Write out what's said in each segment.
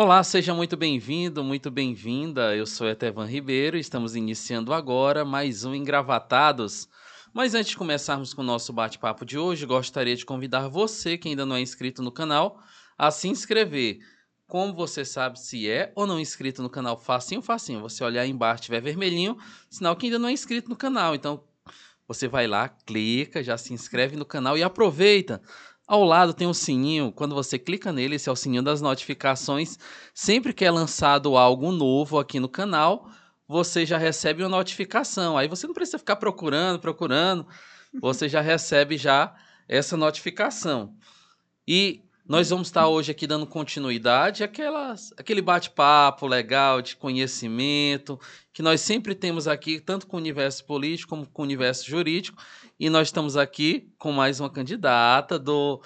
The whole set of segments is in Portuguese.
Olá, seja muito bem-vindo, muito bem-vinda. Eu sou Etevan Ribeiro e estamos iniciando agora mais um Engravatados. Mas antes de começarmos com o nosso bate-papo de hoje, gostaria de convidar você que ainda não é inscrito no canal a se inscrever. Como você sabe se é ou não inscrito no canal? Facinho, facinho. Você olhar embaixo, tiver vermelhinho, sinal que ainda não é inscrito no canal. Então, você vai lá, clica, já se inscreve no canal e aproveita. Ao lado tem um sininho, quando você clica nele, esse é o sininho das notificações. Sempre que é lançado algo novo aqui no canal, você já recebe uma notificação. Aí você não precisa ficar procurando, procurando. Você já recebe já essa notificação. E nós vamos estar hoje aqui dando continuidade àquelas, àquele bate-papo legal de conhecimento que nós sempre temos aqui, tanto com o universo político como com o universo jurídico. E nós estamos aqui com mais uma candidata do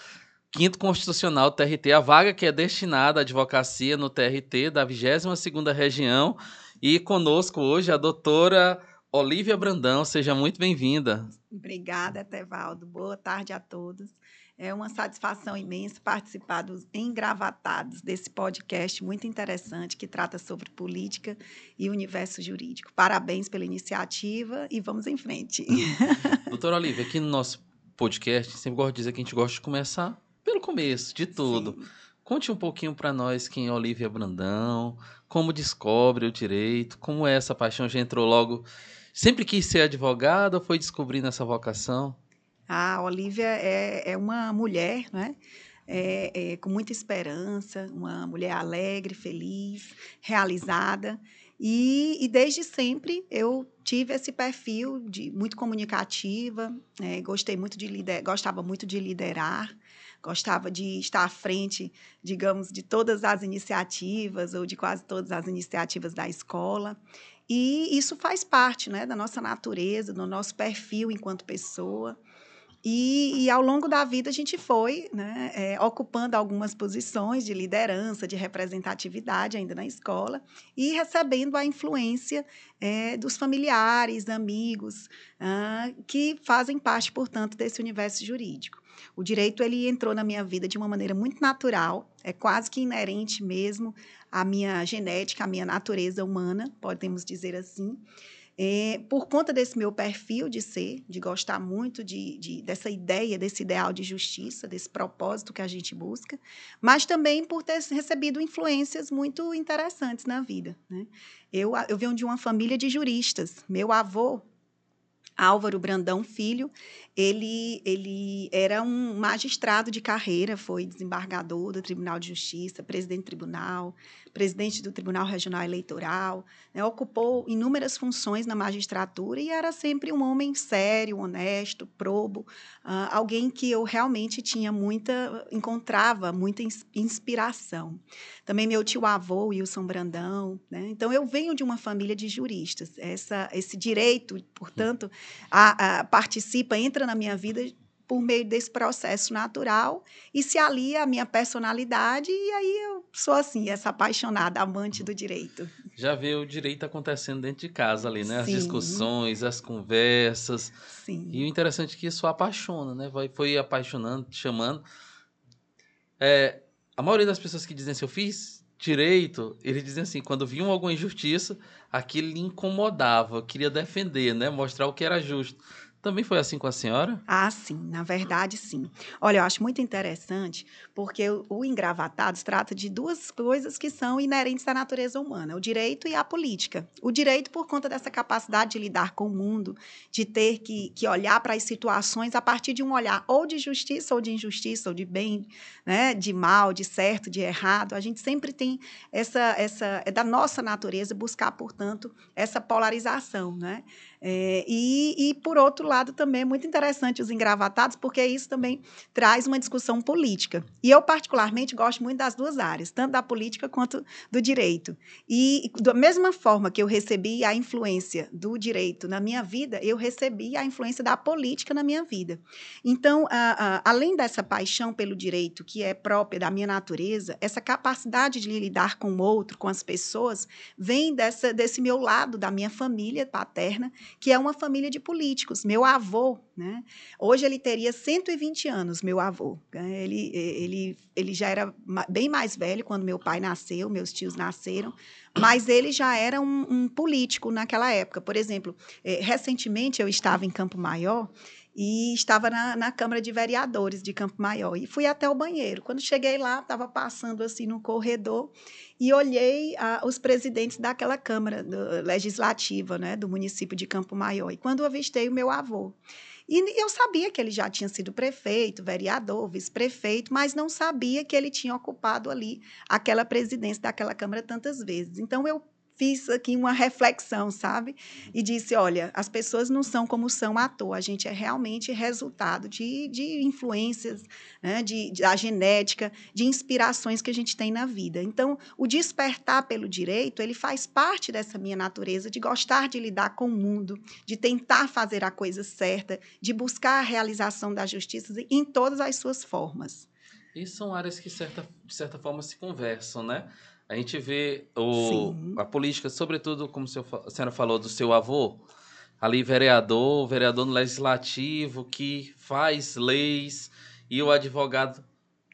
Quinto Constitucional do TRT, a vaga que é destinada à advocacia no TRT da 22ª Região. E conosco hoje a doutora Olívia Brandão. Seja muito bem-vinda. Obrigada, Tevaldo. Boa tarde a todos. É uma satisfação imensa participar dos engravatados desse podcast muito interessante que trata sobre política e universo jurídico. Parabéns pela iniciativa e vamos em frente. Doutora Olivia, aqui no nosso podcast, sempre gosto de dizer que a gente gosta de começar pelo começo de tudo. Sim. Conte um pouquinho para nós quem é Olivia Brandão, como descobre o direito, como é essa paixão, já entrou logo, sempre quis ser advogada ou foi descobrindo essa vocação? A Olivia é, é uma mulher, né? É, é, com muita esperança, uma mulher alegre, feliz, realizada. E, e, desde sempre eu tive esse perfil de muito comunicativa, é, gostei muito de lider, gostava muito de liderar, gostava de estar à frente, digamos, de todas as iniciativas ou de quase todas as iniciativas da escola. E isso faz parte né, da nossa natureza, do nosso perfil enquanto pessoa. E, e, ao longo da vida a gente foi né, é, ocupando algumas posições de liderança, de representatividade ainda na escola e recebendo a influência é, dos familiares, amigos, ah, que fazem parte, portanto, desse universo jurídico. O direito ele entrou na minha vida de uma maneira muito natural, é quase que inerente mesmo à minha genética, à minha natureza humana, podemos dizer assim. É, por conta desse meu perfil de ser, de gostar muito de, de, dessa ideia, desse ideal de justiça, desse propósito que a gente busca, mas também por ter recebido influências muito interessantes na vida. Né? Eu, eu venho de uma família de juristas. Meu avô, Álvaro Brandão Filho, ele, ele era um magistrado de carreira, foi desembargador do Tribunal de Justiça, presidente do tribunal, presidente do Tribunal Regional Eleitoral, né, ocupou inúmeras funções na magistratura e era sempre um homem sério, honesto, probo, uh, alguém que eu realmente tinha muita, encontrava muita inspiração. Também meu tio avô, Wilson Brandão, né? então eu venho de uma família de juristas. Essa, esse direito, portanto, a, a, participa, entra na minha vida por meio desse processo natural e se alia à minha personalidade e aí eu sou assim, essa apaixonada, amante do direito. Já vê o direito acontecendo dentro de casa ali, né? As Sim. discussões, as conversas. Sim. E o interessante é que isso apaixona, né? Vai, foi apaixonando, chamando. É, a maioria das pessoas que dizem assim, eu fiz direito, eles dizem assim, quando viam alguma injustiça, aquilo lhe incomodava, queria defender, né? Mostrar o que era justo. Também foi assim com a senhora? Ah, sim, na verdade, sim. Olha, eu acho muito interessante, porque o, o Engravatados trata de duas coisas que são inerentes à natureza humana: o direito e a política. O direito, por conta dessa capacidade de lidar com o mundo, de ter que, que olhar para as situações a partir de um olhar ou de justiça ou de injustiça, ou de bem, né, de mal, de certo, de errado. A gente sempre tem essa, essa é da nossa natureza buscar, portanto, essa polarização, né? É, e, e, por outro lado, também é muito interessante os engravatados, porque isso também traz uma discussão política. E eu, particularmente, gosto muito das duas áreas, tanto da política quanto do direito. E, da mesma forma que eu recebi a influência do direito na minha vida, eu recebi a influência da política na minha vida. Então, a, a, além dessa paixão pelo direito, que é própria da minha natureza, essa capacidade de lidar com o outro, com as pessoas, vem dessa, desse meu lado, da minha família paterna, que é uma família de políticos. Meu avô, né? Hoje ele teria 120 anos, meu avô. Né? Ele, ele, ele já era bem mais velho quando meu pai nasceu, meus tios nasceram, mas ele já era um, um político naquela época. Por exemplo, eh, recentemente eu estava em Campo Maior e estava na, na, Câmara de Vereadores de Campo Maior. E fui até o banheiro. Quando cheguei lá, estava passando assim no corredor e olhei ah, os presidentes daquela Câmara do, Legislativa né, do município de Campo Maior. E quando avistei o meu avô. E eu sabia que ele já tinha sido prefeito, vereador, vice-prefeito, mas não sabia que ele tinha ocupado ali aquela presidência daquela Câmara tantas vezes. Então, eu fiz aqui uma reflexão, sabe? E disse: olha, as pessoas não são como são à toa, a gente é realmente resultado de, de influências, né? de, de, da genética, de inspirações que a gente tem na vida. Então, o despertar pelo direito, ele faz parte dessa minha natureza de gostar de lidar com o mundo, de tentar fazer a coisa certa, de buscar a realização da justiça em todas as suas formas. E são áreas que, certa, de certa forma, se conversam, né? A gente vê o, a política, sobretudo, como a senhora falou, do seu avô, ali vereador, vereador no legislativo, que faz leis, e o advogado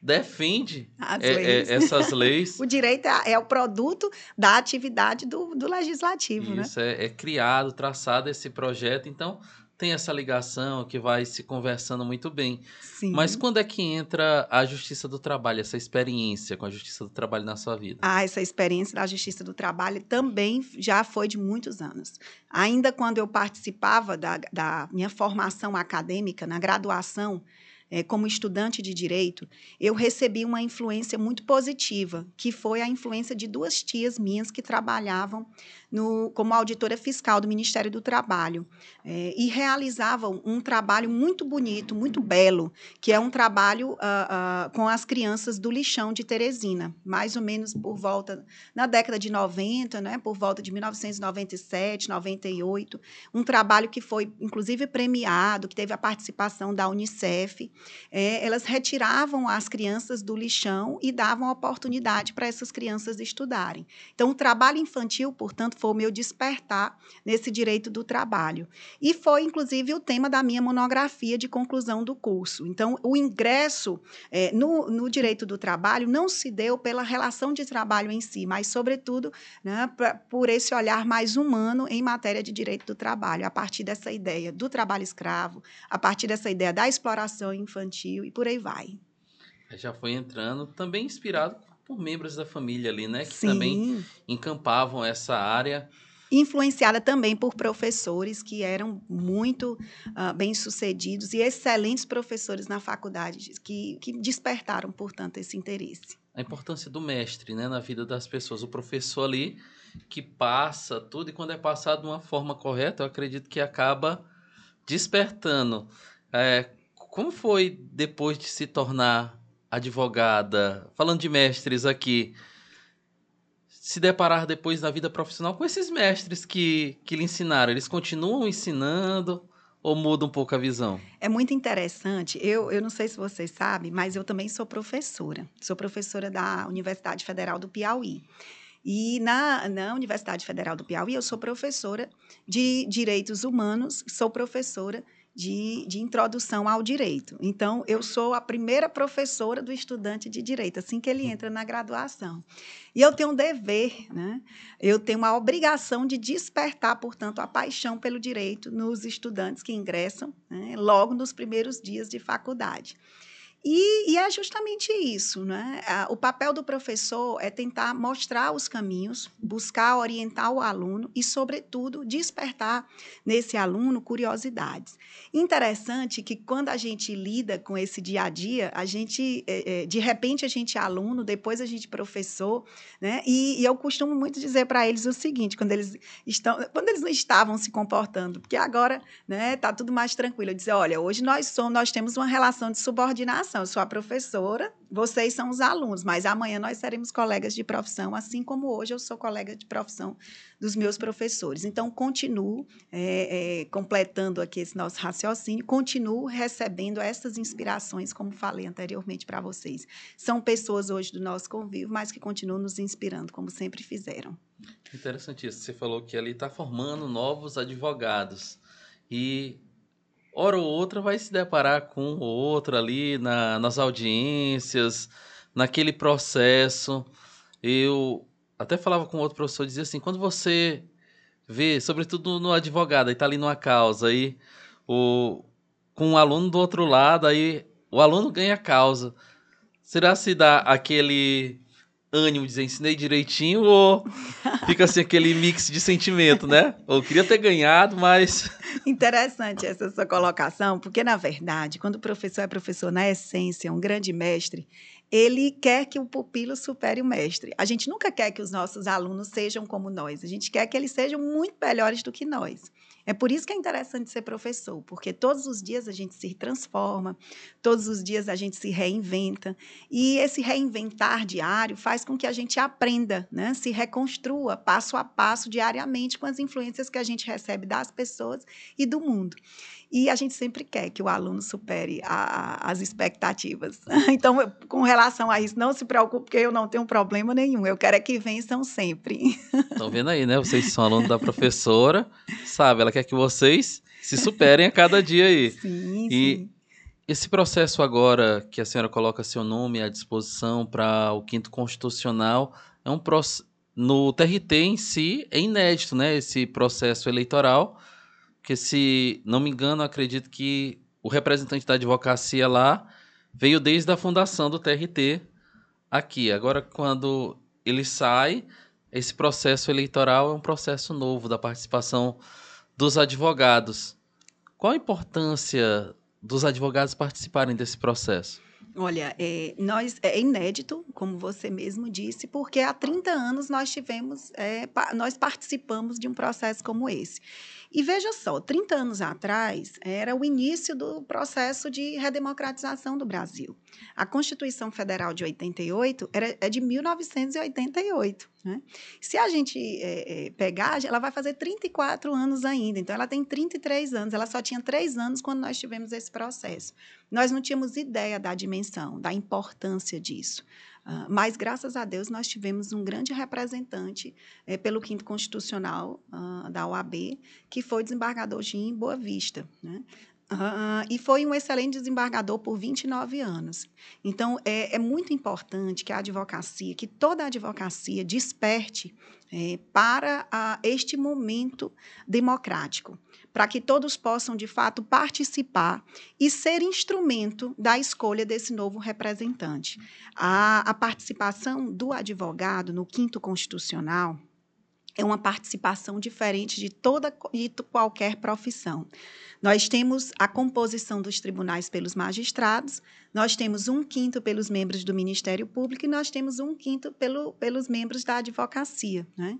defende é, é, essas leis. o direito é, é, o produto da atividade do, do legislativo, né? Isso, né? é, é criado, traçado esse projeto. Então, tem essa ligação que vai se conversando muito bem. Sim. Mas quando é que entra a Justiça do Trabalho, essa experiência com a Justiça do Trabalho na sua vida? Ah, essa experiência da Justiça do Trabalho também já foi de muitos anos. Ainda quando eu participava da, da minha formação acadêmica, na graduação, é, como estudante de direito, eu recebi uma influência muito positiva, que foi a influência de duas tias minhas que trabalhavam no, como auditora fiscal do Ministério do Trabalho é, e realizavam um trabalho muito bonito, muito belo, que é um trabalho uh, uh, com as crianças do lixão de Teresina, mais ou menos por volta, na década de 90, né, por volta de 1997, 98, um trabalho que foi, inclusive, premiado, que teve a participação da Unicef. É, elas retiravam as crianças do lixão e davam oportunidade para essas crianças estudarem. Então, o trabalho infantil, portanto, foi meu despertar nesse direito do trabalho. E foi, inclusive, o tema da minha monografia de conclusão do curso. Então, o ingresso é, no, no direito do trabalho não se deu pela relação de trabalho em si, mas, sobretudo, né, pra, por esse olhar mais humano em matéria de direito do trabalho, a partir dessa ideia do trabalho escravo, a partir dessa ideia da exploração infantil e por aí vai. Já foi entrando, também inspirado por membros da família ali, né? Que Sim. também encampavam essa área. Influenciada também por professores que eram muito uh, bem-sucedidos e excelentes professores na faculdade, que, que despertaram, portanto, esse interesse. A importância do mestre né, na vida das pessoas. O professor ali que passa tudo, e quando é passado de uma forma correta, eu acredito que acaba despertando. É, como foi depois de se tornar advogada, falando de mestres aqui, se deparar depois na vida profissional com esses mestres que, que lhe ensinaram? Eles continuam ensinando ou muda um pouco a visão? É muito interessante. Eu, eu não sei se vocês sabem, mas eu também sou professora. Sou professora da Universidade Federal do Piauí. E na, na Universidade Federal do Piauí, eu sou professora de Direitos Humanos, sou professora de, de introdução ao direito. Então, eu sou a primeira professora do estudante de direito, assim que ele hum. entra na graduação. E eu tenho um dever, né? eu tenho uma obrigação de despertar, portanto, a paixão pelo direito nos estudantes que ingressam né? logo nos primeiros dias de faculdade. E, e, é justamente isso, né? O papel do professor é tentar mostrar os caminhos, buscar orientar o aluno e, sobretudo, despertar nesse aluno curiosidades. Interessante que quando a gente lida com esse dia a dia, a gente, é, é, de repente, a gente é aluno, depois a gente é professor, né? E, e eu costumo muito dizer para eles o seguinte, quando eles estão, quando eles não estavam se comportando, porque agora, né? Tá tudo mais tranquilo. Eu dizer, olha, hoje nós somos, nós temos uma relação de subordinação eu sou a professora, vocês são os alunos, mas amanhã nós seremos colegas de profissão, assim como hoje eu sou colega de profissão dos meus professores. Então, continuo é, é, completando aqui esse nosso raciocínio, continuo recebendo essas inspirações, como falei anteriormente para vocês. São pessoas hoje do nosso convívio, mas que continuam nos inspirando, como sempre fizeram. Interessante isso. Você falou que ali está formando novos advogados. E hora ou outra vai se deparar com ou outro ali na, nas audiências, naquele processo. Eu até falava com outro professor, dizia assim, quando você vê, sobretudo no advogado, aí tá ali numa causa, aí o, com um aluno do outro lado, aí o aluno ganha a causa. Será se dá aquele ânimo de dizer ensinei direitinho ou fica assim aquele mix de sentimento, né? Eu queria ter ganhado, mas. Interessante essa sua colocação, porque na verdade, quando o professor é professor na essência, um grande mestre, ele quer que o pupilo supere o mestre. A gente nunca quer que os nossos alunos sejam como nós, a gente quer que eles sejam muito melhores do que nós. É por isso que é interessante ser professor, porque todos os dias a gente se transforma, todos os dias a gente se reinventa, e esse reinventar diário faz com que a gente aprenda, né? se reconstrua passo a passo diariamente com as influências que a gente recebe das pessoas e do mundo. E a gente sempre quer que o aluno supere a, as expectativas. Então, com relação a isso, não se preocupe, porque eu não tenho problema nenhum. Eu quero é que vençam sempre. Estão vendo aí, né? Vocês são alunos da professora, sabe? Ela quer que vocês se superem a cada dia aí. Sim, e sim. esse processo agora que a senhora coloca seu nome à disposição para o quinto constitucional é um processo no TRT em si é inédito, né? Esse processo eleitoral porque se não me engano, acredito que o representante da advocacia lá veio desde a fundação do TRT aqui. Agora, quando ele sai, esse processo eleitoral é um processo novo da participação dos advogados. Qual a importância dos advogados participarem desse processo? Olha, é, nós, é inédito, como você mesmo disse, porque há 30 anos nós tivemos, é, pa, nós participamos de um processo como esse. E veja só, 30 anos atrás era o início do processo de redemocratização do Brasil. A Constituição Federal de 88 era, é de 1988. Né? Se a gente é, é, pegar, ela vai fazer 34 anos ainda, então ela tem 33 anos, ela só tinha 3 anos quando nós tivemos esse processo. Nós não tínhamos ideia da dimensão, da importância disso. Uh, mas, graças a Deus, nós tivemos um grande representante é, pelo Quinto Constitucional uh, da OAB, que foi o desembargador Jim Boa Vista. Né? Uh, e foi um excelente desembargador por 29 anos. Então, é, é muito importante que a advocacia, que toda a advocacia desperte é, para este momento democrático para que todos possam, de fato, participar e ser instrumento da escolha desse novo representante. A, a participação do advogado no quinto constitucional é uma participação diferente de toda e qualquer profissão. Nós temos a composição dos tribunais pelos magistrados, nós temos um quinto pelos membros do Ministério Público e nós temos um quinto pelo, pelos membros da advocacia. Né?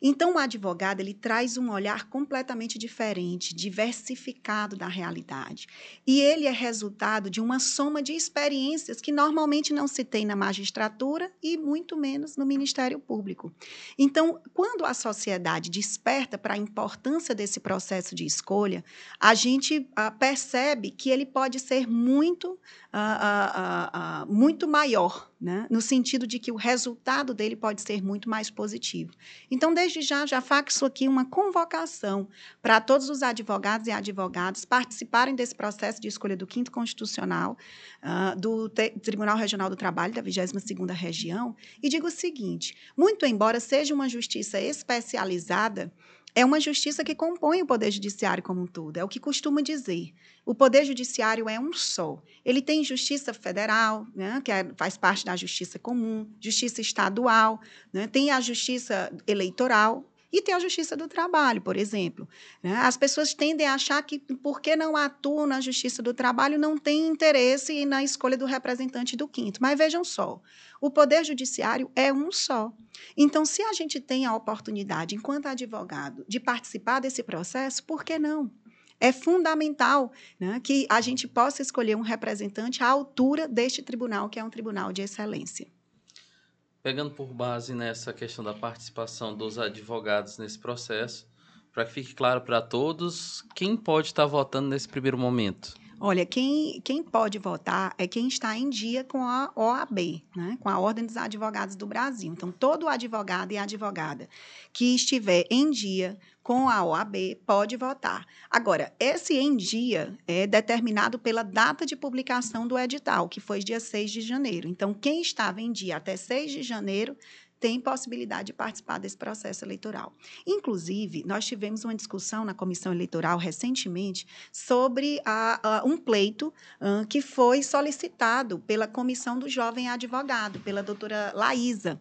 Então, o advogado ele traz um olhar completamente diferente, diversificado da realidade. E ele é resultado de uma soma de experiências que normalmente não se tem na magistratura e muito menos no Ministério Público. Então, quando a sociedade desperta para a importância desse processo de escolha, a gente uh, percebe que ele pode ser muito, uh, uh, muito maior né? no sentido de que o resultado dele pode ser muito mais positivo. Então, desde já, já faço aqui uma convocação para todos os advogados e advogadas participarem desse processo de escolha do quinto constitucional uh, do Tribunal Regional do Trabalho da 22ª Região e digo o seguinte, muito embora seja uma justiça especializada, é uma justiça que compõe o Poder Judiciário como um todo. É o que costuma dizer. O Poder Judiciário é um só. Ele tem justiça federal, né, que é, faz parte da justiça comum, justiça estadual, né, tem a justiça eleitoral, e tem a justiça do trabalho, por exemplo. Né? As pessoas tendem a achar que, porque não atuam na justiça do trabalho, não tem interesse na escolha do representante do quinto. Mas vejam só, o Poder Judiciário é um só. Então, se a gente tem a oportunidade, enquanto advogado, de participar desse processo, por que não? É fundamental né, que a gente possa escolher um representante à altura deste tribunal, que é um tribunal de excelência. Pegando por base nessa questão da participação dos advogados nesse processo, para que fique claro para todos, quem pode estar votando nesse primeiro momento? Olha, quem, quem pode votar é quem está em dia com a OAB, né? com a Ordem dos Advogados do Brasil. Então, todo advogado e advogada que estiver em dia com a OAB pode votar. Agora, esse em dia é determinado pela data de publicação do edital, que foi dia 6 de janeiro. Então, quem estava em dia até 6 de janeiro tem possibilidade de participar desse processo eleitoral. Inclusive, nós tivemos uma discussão na comissão eleitoral recentemente sobre a, a, um pleito uh, que foi solicitado pela comissão do jovem advogado, pela doutora Laísa.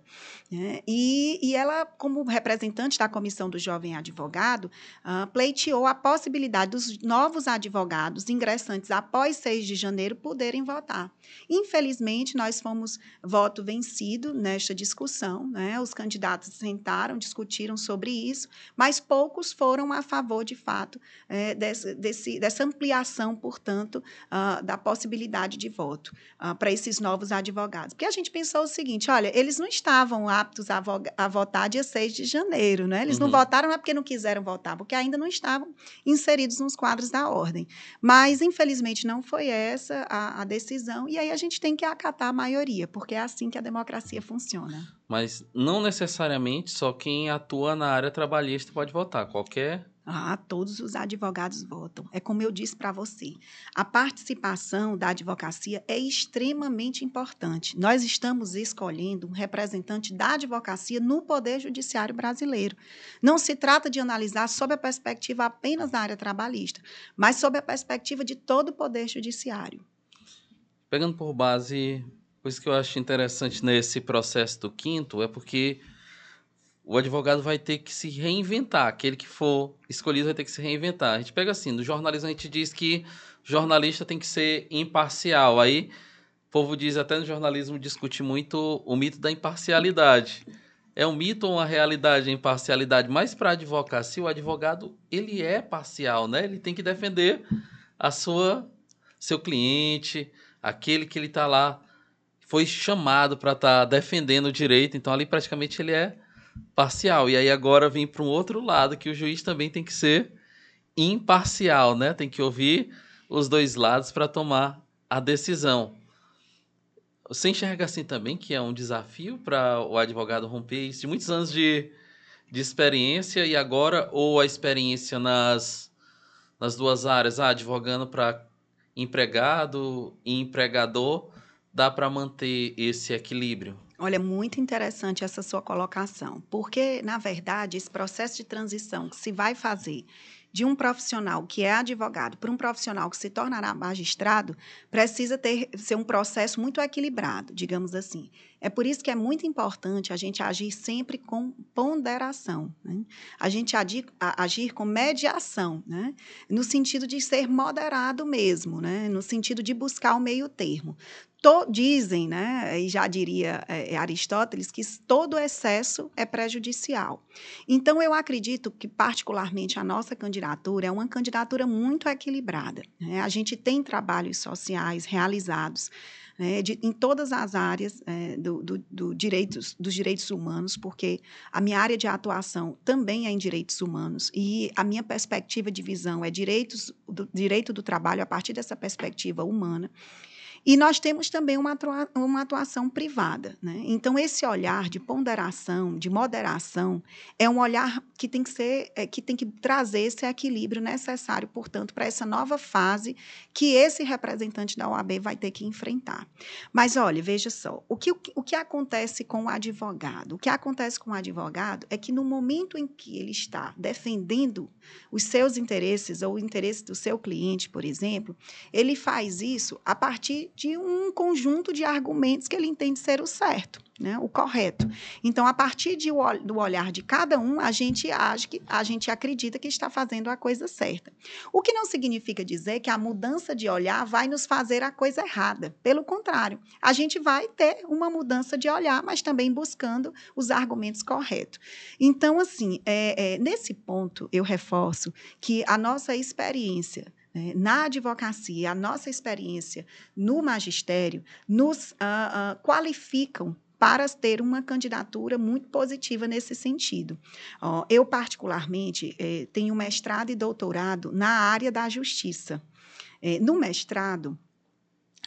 Né? E, e, ela, como representante da comissão do jovem advogado, uh, pleiteou a possibilidade dos novos advogados ingressantes após 6 de janeiro poderem votar. Infelizmente, nós fomos voto vencido nesta discussão né? Os candidatos sentaram, discutiram sobre isso, mas poucos foram a favor, de fato, é, desse, desse, dessa ampliação, portanto, uh, da possibilidade de voto uh, para esses novos advogados. Porque a gente pensou o seguinte: olha, eles não estavam aptos a, a votar dia 6 de janeiro, né? Eles uhum. não votaram não é porque não quiseram votar, porque ainda não estavam inseridos nos quadros da ordem. Mas, infelizmente, não foi essa a, a decisão, e aí a gente tem que acatar a maioria, porque é assim que a democracia funciona. Mas não necessariamente só quem atua na área trabalhista pode votar. Qualquer. Ah, todos os advogados votam. É como eu disse para você. A participação da advocacia é extremamente importante. Nós estamos escolhendo um representante da advocacia no Poder Judiciário brasileiro. Não se trata de analisar sob a perspectiva apenas da área trabalhista, mas sob a perspectiva de todo o Poder Judiciário. Pegando por base coisa que eu acho interessante nesse processo do quinto é porque o advogado vai ter que se reinventar. Aquele que for escolhido vai ter que se reinventar. A gente pega assim, no jornalismo a gente diz que jornalista tem que ser imparcial. Aí o povo diz, até no jornalismo discute muito o mito da imparcialidade. É um mito ou uma realidade a imparcialidade? Mas para advocacia, o advogado ele é parcial, né? Ele tem que defender a sua seu cliente, aquele que ele está lá foi chamado para estar tá defendendo o direito, então ali praticamente ele é parcial. E aí agora vem para um outro lado que o juiz também tem que ser imparcial, né? Tem que ouvir os dois lados para tomar a decisão. Você enxerga assim também que é um desafio para o advogado romper isso de muitos anos de, de experiência e agora ou a experiência nas, nas duas áreas, ah, advogando para empregado e empregador, dá para manter esse equilíbrio? Olha, muito interessante essa sua colocação, porque, na verdade, esse processo de transição que se vai fazer de um profissional que é advogado para um profissional que se tornará magistrado, precisa ter, ser um processo muito equilibrado, digamos assim. É por isso que é muito importante a gente agir sempre com ponderação, né? a gente agir, a, agir com mediação, né? no sentido de ser moderado mesmo, né? no sentido de buscar o meio termo to, dizem, né, e já diria é, Aristóteles, que todo excesso é prejudicial. Então, eu acredito que, particularmente, a nossa candidatura é uma candidatura muito equilibrada. Né? A gente tem trabalhos sociais realizados. Né, de, em todas as áreas é, do, do, do direitos, dos direitos humanos, porque a minha área de atuação também é em direitos humanos e a minha perspectiva de visão é direitos do, direito do trabalho a partir dessa perspectiva humana. E nós temos também uma, atua uma atuação privada. Né? Então, esse olhar de ponderação, de moderação, é um olhar que tem que ser, é, que tem que trazer esse equilíbrio necessário, portanto, para essa nova fase que esse representante da OAB vai ter que enfrentar. Mas, olha, veja só, o que, o que acontece com o advogado? O que acontece com o advogado é que no momento em que ele está defendendo os seus interesses ou o interesse do seu cliente, por exemplo, ele faz isso a partir de um conjunto de argumentos que ele entende ser o certo, né, o correto. Então, a partir de, do olhar de cada um, a gente age que a gente acredita que está fazendo a coisa certa. O que não significa dizer que a mudança de olhar vai nos fazer a coisa errada. Pelo contrário, a gente vai ter uma mudança de olhar, mas também buscando os argumentos corretos. Então, assim, é, é, nesse ponto, eu reforço que a nossa experiência né, na advocacia, a nossa experiência no magistério, nos uh, uh, qualificam para ter uma candidatura muito positiva nesse sentido. eu, particularmente, eh, tenho mestrado e doutorado na área da justiça. É, no mestrado,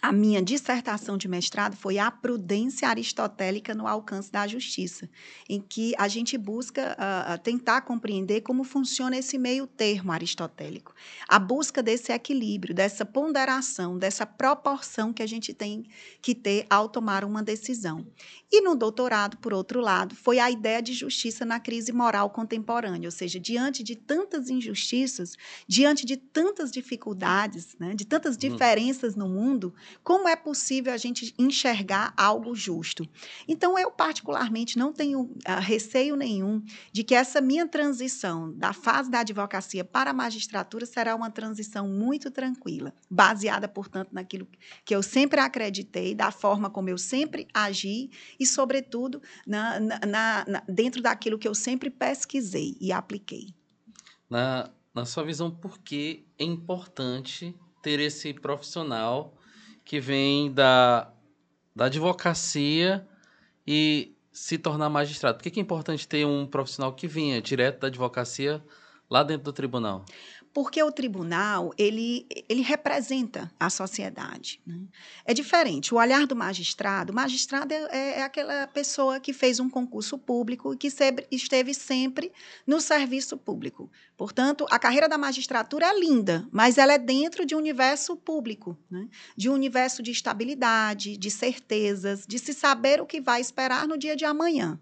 a minha dissertação de mestrado foi a prudência aristotélica no alcance da justiça, em que a gente busca uh, tentar compreender como funciona esse meio termo aristotélico, a busca desse equilíbrio, dessa ponderação, dessa proporção que a gente tem que ter ao tomar uma decisão. E no doutorado, por outro lado, foi a ideia de justiça na crise moral contemporânea, ou seja, diante de tantas injustiças, diante de tantas dificuldades, né, de tantas hum. diferenças no mundo, como é possível a gente enxergar algo justo? Então, eu particularmente não tenho uh, receio nenhum de que essa minha transição da fase da advocacia para a magistratura será uma transição muito tranquila, baseada, portanto, naquilo que eu sempre acreditei, da forma como eu sempre agi e, sobretudo, na, na, na, dentro daquilo que eu sempre pesquisei e apliquei. Na, na sua visão, por que é importante ter esse profissional que vem da, da advocacia e se tornar magistrado? Por que é importante ter um profissional que vinha direto da advocacia lá dentro do tribunal? Porque o tribunal ele, ele representa a sociedade. Né? É diferente. O olhar do magistrado, o magistrado é, é, é aquela pessoa que fez um concurso público e que sempre, esteve sempre no serviço público. Portanto, a carreira da magistratura é linda, mas ela é dentro de um universo público, né? de um universo de estabilidade, de certezas, de se saber o que vai esperar no dia de amanhã.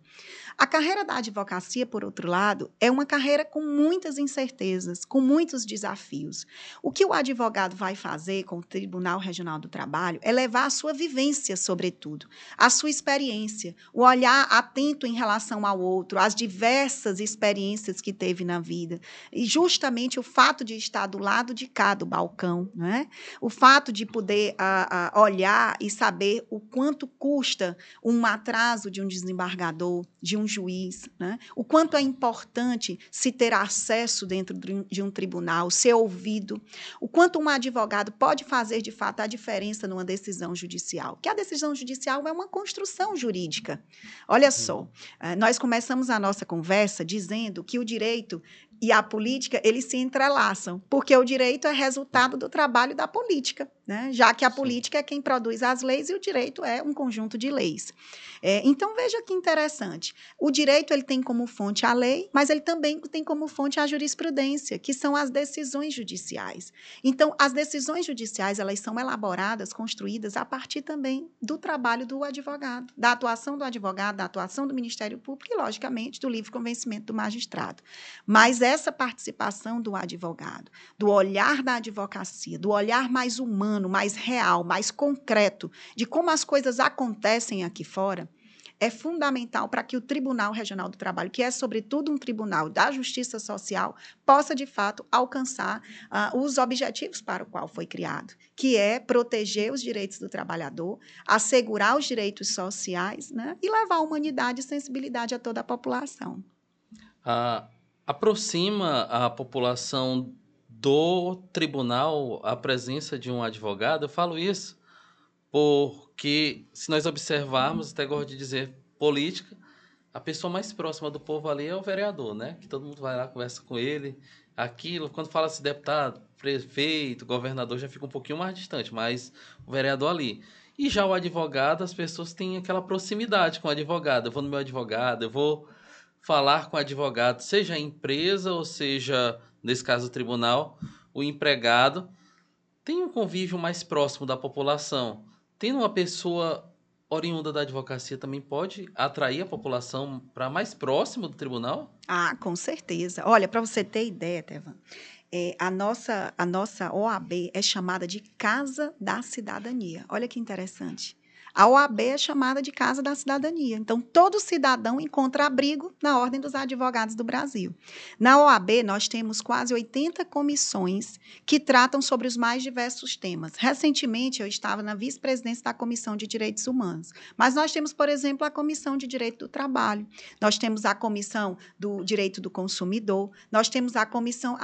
A carreira da advocacia, por outro lado, é uma carreira com muitas incertezas, com muitos desafios. O que o advogado vai fazer com o Tribunal Regional do Trabalho é levar a sua vivência, sobretudo, a sua experiência, o olhar atento em relação ao outro, as diversas experiências que teve na vida. E justamente o fato de estar do lado de cá do balcão, né? o fato de poder uh, uh, olhar e saber o quanto custa um atraso de um desembargador, de um um juiz, né? o quanto é importante se ter acesso dentro de um tribunal, ser ouvido, o quanto um advogado pode fazer de fato a diferença numa decisão judicial. Que a decisão judicial é uma construção jurídica. Olha só, eh, nós começamos a nossa conversa dizendo que o direito e a política, eles se entrelaçam, porque o direito é resultado do trabalho da política, né? já que a política é quem produz as leis e o direito é um conjunto de leis. É, então, veja que interessante. O direito ele tem como fonte a lei, mas ele também tem como fonte a jurisprudência, que são as decisões judiciais. Então, as decisões judiciais, elas são elaboradas, construídas a partir também do trabalho do advogado, da atuação do advogado, da atuação do Ministério Público e, logicamente, do livre convencimento do magistrado. Mas essa participação do advogado, do olhar da advocacia, do olhar mais humano, mais real, mais concreto, de como as coisas acontecem aqui fora, é fundamental para que o Tribunal Regional do Trabalho, que é sobretudo um tribunal da justiça social, possa de fato alcançar uh, os objetivos para o qual foi criado, que é proteger os direitos do trabalhador, assegurar os direitos sociais né, e levar humanidade e sensibilidade a toda a população. Uh, aproxima a população do tribunal a presença de um advogado? Eu falo isso porque, se nós observarmos, até gosto de dizer política, a pessoa mais próxima do povo ali é o vereador, né? Que todo mundo vai lá, conversa com ele, aquilo. Quando fala-se deputado, prefeito, governador, já fica um pouquinho mais distante, mas o vereador ali. E já o advogado, as pessoas têm aquela proximidade com o advogado. Eu vou no meu advogado, eu vou falar com o advogado, seja a empresa ou seja, nesse caso, o tribunal, o empregado, tem um convívio mais próximo da população. Tendo uma pessoa oriunda da advocacia também pode atrair a população para mais próximo do tribunal? Ah, com certeza. Olha, para você ter ideia, Tevan, é, a, nossa, a nossa OAB é chamada de Casa da Cidadania. Olha que interessante. A OAB é chamada de Casa da Cidadania. Então, todo cidadão encontra abrigo na Ordem dos Advogados do Brasil. Na OAB, nós temos quase 80 comissões que tratam sobre os mais diversos temas. Recentemente, eu estava na vice-presidência da Comissão de Direitos Humanos. Mas nós temos, por exemplo, a Comissão de Direito do Trabalho, nós temos a Comissão do Direito do Consumidor, nós temos a Comissão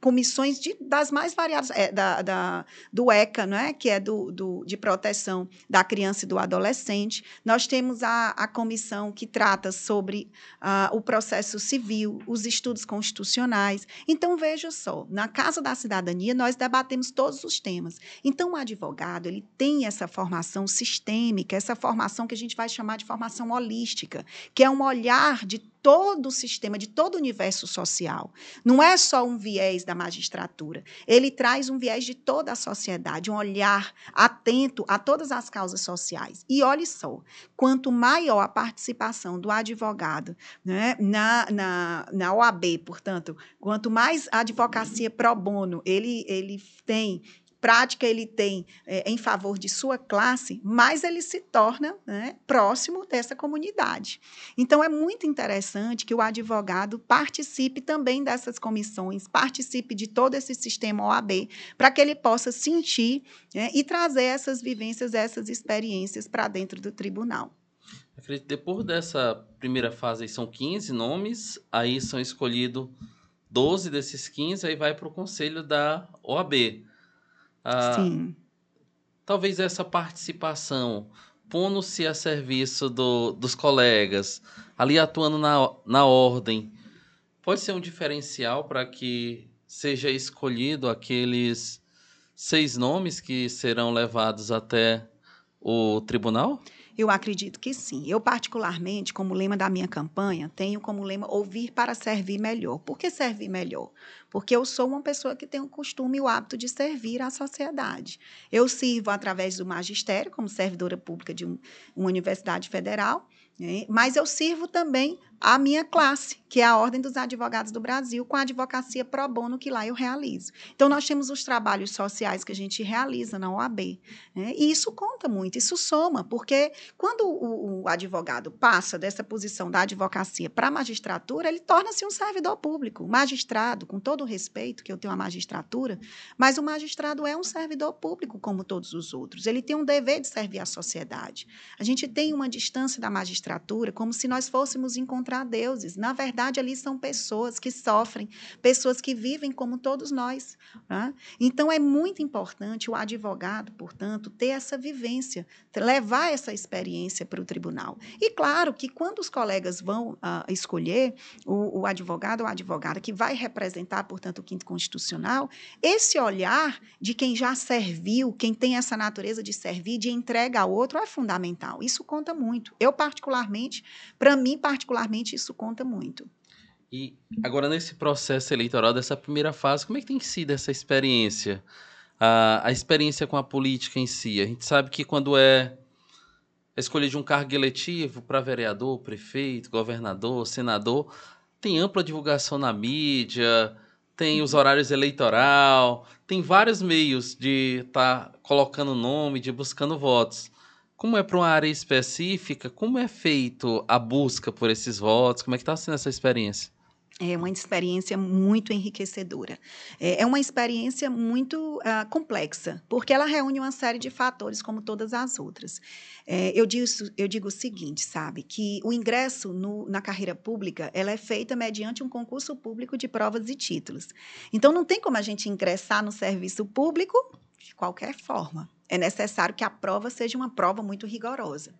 comissões de, das mais variadas, é, da, da, do ECA, não é? que é do, do, de proteção da criança e do adolescente. Nós temos a, a comissão que trata sobre uh, o processo civil, os estudos constitucionais. Então, veja só, na Casa da Cidadania, nós debatemos todos os temas. Então, o advogado ele tem essa formação sistêmica, essa formação que a gente vai chamar de formação holística, que é um olhar de todo o sistema, de todo o universo social. Não é só um viés da magistratura. Ele traz um viés de toda a sociedade, um olhar atento a todas as causas sociais. E olhe só, quanto maior a participação do advogado né, na, na, na OAB, portanto, quanto mais advocacia pro bono ele, ele tem prática ele tem é, em favor de sua classe, mais ele se torna né, próximo dessa comunidade. Então, é muito interessante que o advogado participe também dessas comissões, participe de todo esse sistema OAB, para que ele possa sentir né, e trazer essas vivências, essas experiências para dentro do tribunal. Depois dessa primeira fase, são 15 nomes, aí são escolhidos 12 desses 15, aí vai para o conselho da OAB. Ah, Sim. Talvez essa participação, pondo-se a serviço do, dos colegas, ali atuando na, na ordem, pode ser um diferencial para que seja escolhido aqueles seis nomes que serão levados até o tribunal? Eu acredito que sim. Eu, particularmente, como lema da minha campanha, tenho como lema ouvir para servir melhor. Por que servir melhor? Porque eu sou uma pessoa que tem o costume e o hábito de servir à sociedade. Eu sirvo através do magistério, como servidora pública de um, uma universidade federal, né? mas eu sirvo também a minha classe, que é a Ordem dos Advogados do Brasil, com a advocacia pro bono que lá eu realizo. Então, nós temos os trabalhos sociais que a gente realiza na OAB. Né? E isso conta muito, isso soma, porque quando o, o advogado passa dessa posição da advocacia para a magistratura, ele torna-se um servidor público, magistrado, com todo o respeito que eu tenho à magistratura, mas o magistrado é um servidor público como todos os outros. Ele tem um dever de servir à sociedade. A gente tem uma distância da magistratura como se nós fôssemos encontrar encontrar deuses. Na verdade, ali são pessoas que sofrem, pessoas que vivem como todos nós. Né? Então, é muito importante o advogado, portanto, ter essa vivência, levar essa experiência para o tribunal. E claro que quando os colegas vão uh, escolher o, o advogado ou a advogada que vai representar, portanto, o quinto constitucional, esse olhar de quem já serviu, quem tem essa natureza de servir, de entrega ao outro, é fundamental. Isso conta muito. Eu, particularmente, para mim, particularmente, realmente isso conta muito. E agora, nesse processo eleitoral dessa primeira fase, como é que tem sido essa experiência? A, a experiência com a política em si. A gente sabe que quando é a escolha de um cargo eletivo para vereador, prefeito, governador, senador, tem ampla divulgação na mídia, tem os horários eleitoral, tem vários meios de estar tá colocando nome, de buscando votos. Como é para uma área específica, como é feito a busca por esses votos? Como é que está sendo essa experiência? É uma experiência muito enriquecedora. É, é uma experiência muito uh, complexa, porque ela reúne uma série de fatores, como todas as outras. É, eu, digo, eu digo o seguinte, sabe, que o ingresso no, na carreira pública ela é feita mediante um concurso público de provas e títulos. Então, não tem como a gente ingressar no serviço público de qualquer forma é necessário que a prova seja uma prova muito rigorosa.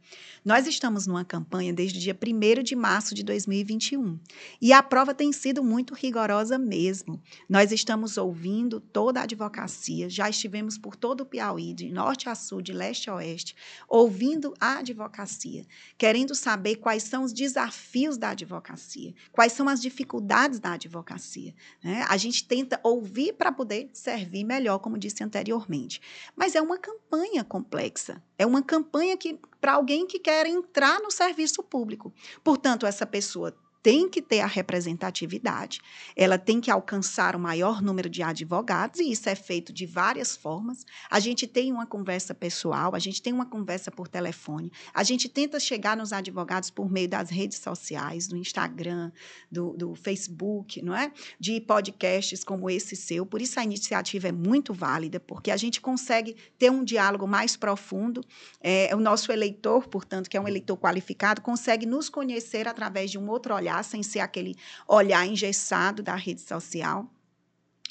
Nós estamos numa campanha desde o dia 1 de março de 2021 e a prova tem sido muito rigorosa mesmo. Nós estamos ouvindo toda a advocacia, já estivemos por todo o Piauí, de norte a sul, de leste a oeste, ouvindo a advocacia, querendo saber quais são os desafios da advocacia, quais são as dificuldades da advocacia. Né? A gente tenta ouvir para poder servir melhor, como disse anteriormente. Mas é uma campanha campanha complexa. É uma campanha que para alguém que quer entrar no serviço público. Portanto, essa pessoa tem que ter a representatividade, ela tem que alcançar o maior número de advogados, e isso é feito de várias formas. A gente tem uma conversa pessoal, a gente tem uma conversa por telefone, a gente tenta chegar nos advogados por meio das redes sociais, do Instagram, do, do Facebook, não é? De podcasts como esse seu. Por isso a iniciativa é muito válida, porque a gente consegue ter um diálogo mais profundo. É, o nosso eleitor, portanto, que é um eleitor qualificado, consegue nos conhecer através de um outro olhar olhar sem ser aquele olhar engessado da rede social.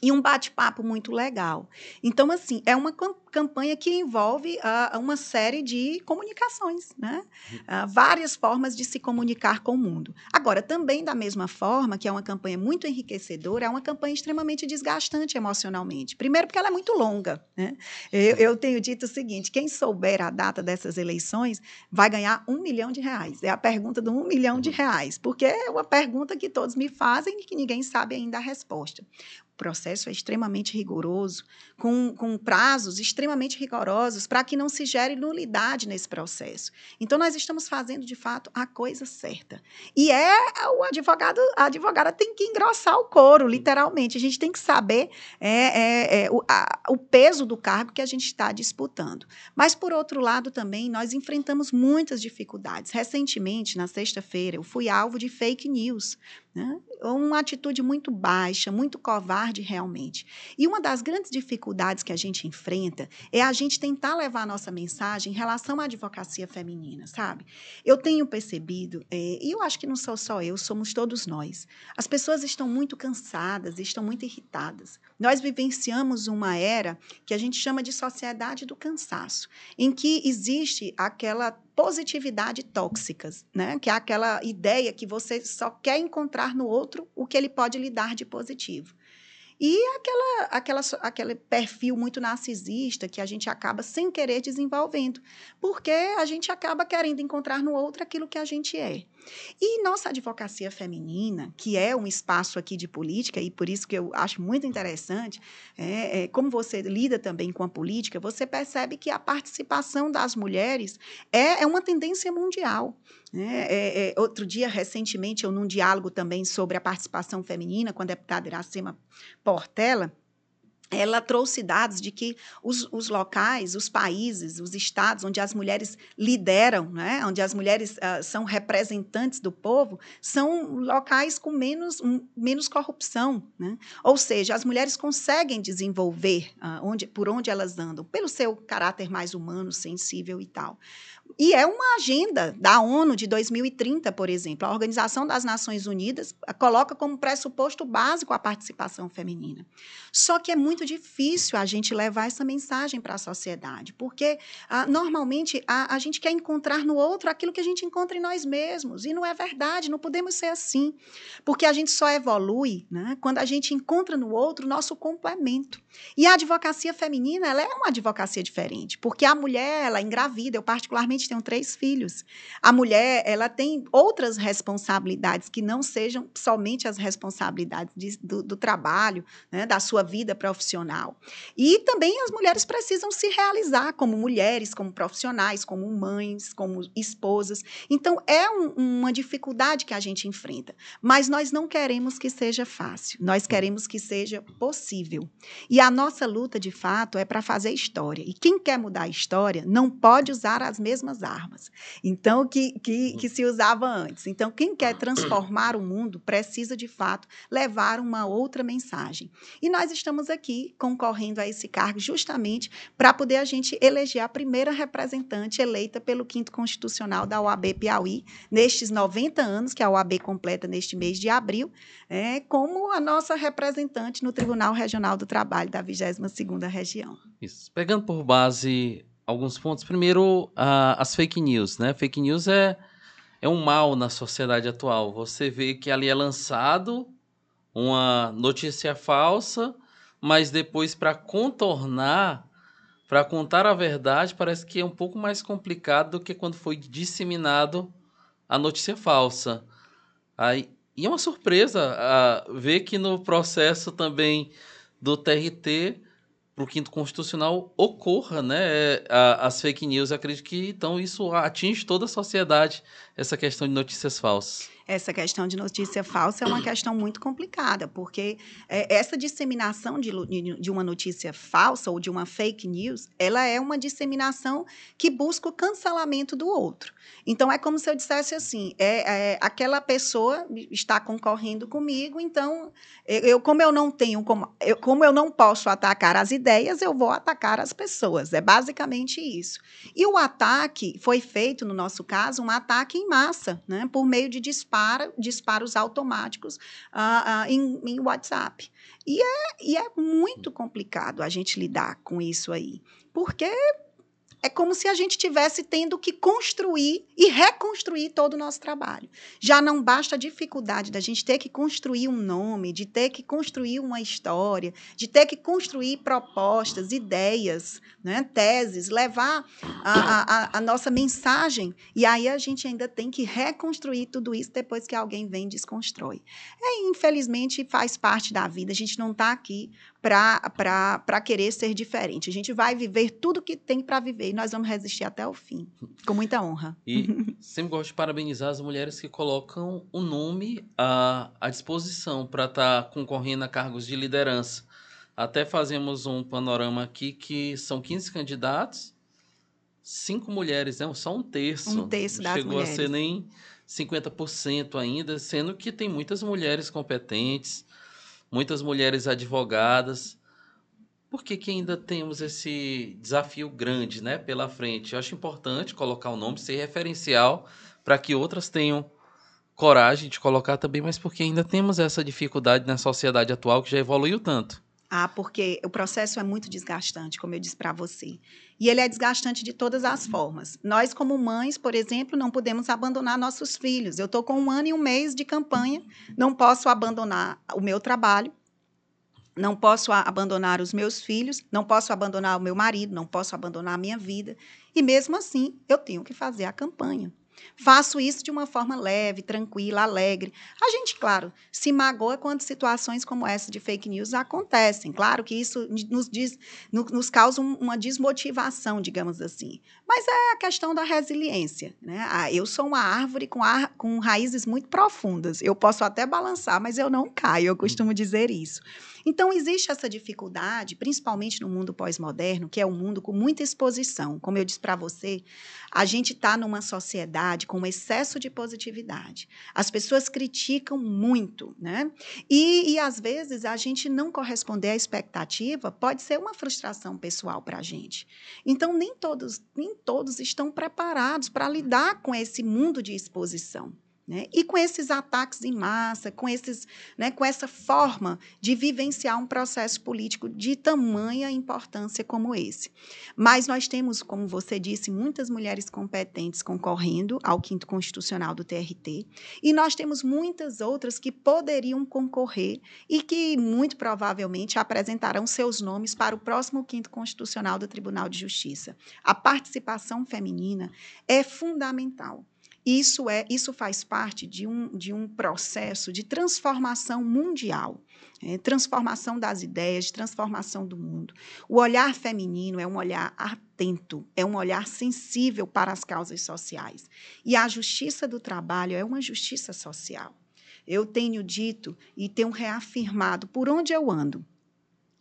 E um bate-papo muito legal. Então, assim, é uma campanha que envolve uh, uma série de comunicações, né? Uh, várias formas de se comunicar com o mundo. Agora, também da mesma forma, que é uma campanha muito enriquecedora, é uma campanha extremamente desgastante emocionalmente. Primeiro, porque ela é muito longa. Né? Eu, eu tenho dito o seguinte: quem souber a data dessas eleições vai ganhar um milhão de reais. É a pergunta do um milhão de reais, porque é uma pergunta que todos me fazem e que ninguém sabe ainda a resposta. Processo é extremamente rigoroso, com, com prazos extremamente rigorosos, para que não se gere nulidade nesse processo. Então, nós estamos fazendo, de fato, a coisa certa. E é o advogado, a advogada tem que engrossar o couro, literalmente. A gente tem que saber é, é, é, o, a, o peso do cargo que a gente está disputando. Mas, por outro lado, também, nós enfrentamos muitas dificuldades. Recentemente, na sexta-feira, eu fui alvo de fake news né? Uma atitude muito baixa, muito covarde realmente. E uma das grandes dificuldades que a gente enfrenta é a gente tentar levar a nossa mensagem em relação à advocacia feminina, sabe? Eu tenho percebido, é, e eu acho que não sou só eu, somos todos nós. As pessoas estão muito cansadas, estão muito irritadas. Nós vivenciamos uma era que a gente chama de sociedade do cansaço, em que existe aquela positividade tóxicas, né? Que é aquela ideia que você só quer encontrar no outro o que ele pode lhe dar de positivo. E aquela, aquela, aquele perfil muito narcisista que a gente acaba sem querer desenvolvendo, porque a gente acaba querendo encontrar no outro aquilo que a gente é. E nossa advocacia feminina, que é um espaço aqui de política, e por isso que eu acho muito interessante, é, é, como você lida também com a política, você percebe que a participação das mulheres é, é uma tendência mundial. Né? É, é, outro dia, recentemente, eu num diálogo também sobre a participação feminina com a deputada Iracema Portela, ela trouxe dados de que os, os, locais, os países, os estados onde as mulheres lideram, né, onde as mulheres uh, são representantes do povo, são locais com menos, um, menos corrupção. Né? Ou seja, as mulheres conseguem desenvolver uh, onde, por onde elas andam, pelo seu caráter mais humano, sensível e tal. E é uma agenda da ONU de 2030, por exemplo. A Organização das Nações Unidas coloca como pressuposto básico a participação feminina. Só que é muito difícil a gente levar essa mensagem para a sociedade, porque ah, normalmente a, a gente quer encontrar no outro aquilo que a gente encontra em nós mesmos. E não é verdade, não podemos ser assim. Porque a gente só evolui né, quando a gente encontra no outro nosso complemento. E a advocacia feminina ela é uma advocacia diferente, porque a mulher ela engravida. Eu, particularmente, tenho três filhos. A mulher ela tem outras responsabilidades que não sejam somente as responsabilidades de, do, do, trabalho, né, da sua vida profissional. E também as mulheres precisam se realizar como mulheres, como profissionais, como mães, como esposas. Então, é um, uma dificuldade que a gente enfrenta. Mas nós não queremos que seja fácil, nós queremos que seja possível. E a nossa luta, de fato, é para fazer história. E quem quer mudar a história não pode usar as mesmas armas. Então, que, que, que se usava antes. Então, quem quer transformar o mundo precisa, de fato, levar uma outra mensagem. E nós estamos aqui concorrendo a esse cargo justamente para poder a gente eleger a primeira representante eleita pelo quinto constitucional da OAB Piauí, nestes 90 anos que a OAB completa neste mês de abril, é, como a nossa representante no Tribunal Regional do Trabalho da 22ª região. Isso. Pegando por base alguns pontos. Primeiro, as fake news, né? Fake news é, é um mal na sociedade atual. Você vê que ali é lançado uma notícia falsa, mas depois para contornar, para contar a verdade, parece que é um pouco mais complicado do que quando foi disseminado a notícia falsa. Aí, e é uma surpresa ver que no processo também do TRT para o quinto constitucional ocorra, né, é, as fake news. Eu acredito que então isso atinge toda a sociedade essa questão de notícias falsas essa questão de notícia falsa é uma questão muito complicada, porque é, essa disseminação de, de uma notícia falsa ou de uma fake news, ela é uma disseminação que busca o cancelamento do outro. Então, é como se eu dissesse assim, é, é aquela pessoa está concorrendo comigo, então, eu, como eu não tenho, como eu, como eu não posso atacar as ideias, eu vou atacar as pessoas. É basicamente isso. E o ataque foi feito, no nosso caso, um ataque em massa, né, por meio de disparos dispara, disparos automáticos uh, uh, em, em WhatsApp. E é, e é muito complicado a gente lidar com isso aí. Porque é como se a gente tivesse tendo que construir e reconstruir todo o nosso trabalho. Já não basta a dificuldade da gente ter que construir um nome, de ter que construir uma história, de ter que construir propostas, ideias, né, teses, levar a, a, a nossa mensagem. E aí a gente ainda tem que reconstruir tudo isso depois que alguém vem e desconstrói. É, infelizmente, faz parte da vida. A gente não está aqui para querer ser diferente. A gente vai viver tudo que tem para viver e nós vamos resistir até o fim, com muita honra. E sempre gosto de parabenizar as mulheres que colocam o nome à, à disposição para estar tá concorrendo a cargos de liderança. Até fazemos um panorama aqui que são 15 candidatos, cinco mulheres, né? só um terço. Um terço das Chegou mulheres. a ser nem 50% ainda, sendo que tem muitas mulheres competentes muitas mulheres advogadas. Por que, ainda temos esse desafio grande né, pela frente? Eu acho importante colocar o nome, ser referencial, para que outras tenham coragem de colocar também, mas porque ainda temos essa dificuldade na sociedade atual que já evoluiu tanto. Ah, porque o processo é muito desgastante, como eu disse para você. E ele é desgastante de todas as formas. Nós, como mães, por exemplo, não podemos abandonar nossos filhos. Eu estou com um ano e um mês de campanha, não posso abandonar o meu trabalho, não posso abandonar os meus filhos, não posso abandonar o meu marido, não posso abandonar a minha vida. E mesmo assim, eu tenho que fazer a campanha. Faço isso de uma forma leve, tranquila, alegre. A gente, claro, se magoa quando situações como essa de fake news acontecem. Claro que isso nos, diz, nos causa uma desmotivação, digamos assim. Mas é a questão da resiliência. Né? Ah, eu sou uma árvore com, ar, com raízes muito profundas. Eu posso até balançar, mas eu não caio. Eu costumo dizer isso. Então, existe essa dificuldade, principalmente no mundo pós-moderno, que é um mundo com muita exposição. Como eu disse para você, a gente está numa sociedade com um excesso de positividade. As pessoas criticam muito, né? E, e às vezes a gente não corresponder à expectativa pode ser uma frustração pessoal para a gente. Então, nem todos, nem todos estão preparados para lidar com esse mundo de exposição. Né? E com esses ataques em massa, com, esses, né, com essa forma de vivenciar um processo político de tamanha importância como esse. Mas nós temos, como você disse, muitas mulheres competentes concorrendo ao quinto constitucional do TRT, e nós temos muitas outras que poderiam concorrer e que muito provavelmente apresentarão seus nomes para o próximo quinto constitucional do Tribunal de Justiça. A participação feminina é fundamental. Isso, é, isso faz parte de um, de um processo de transformação mundial, é, transformação das ideias, transformação do mundo. O olhar feminino é um olhar atento, é um olhar sensível para as causas sociais. E a justiça do trabalho é uma justiça social. Eu tenho dito e tenho reafirmado por onde eu ando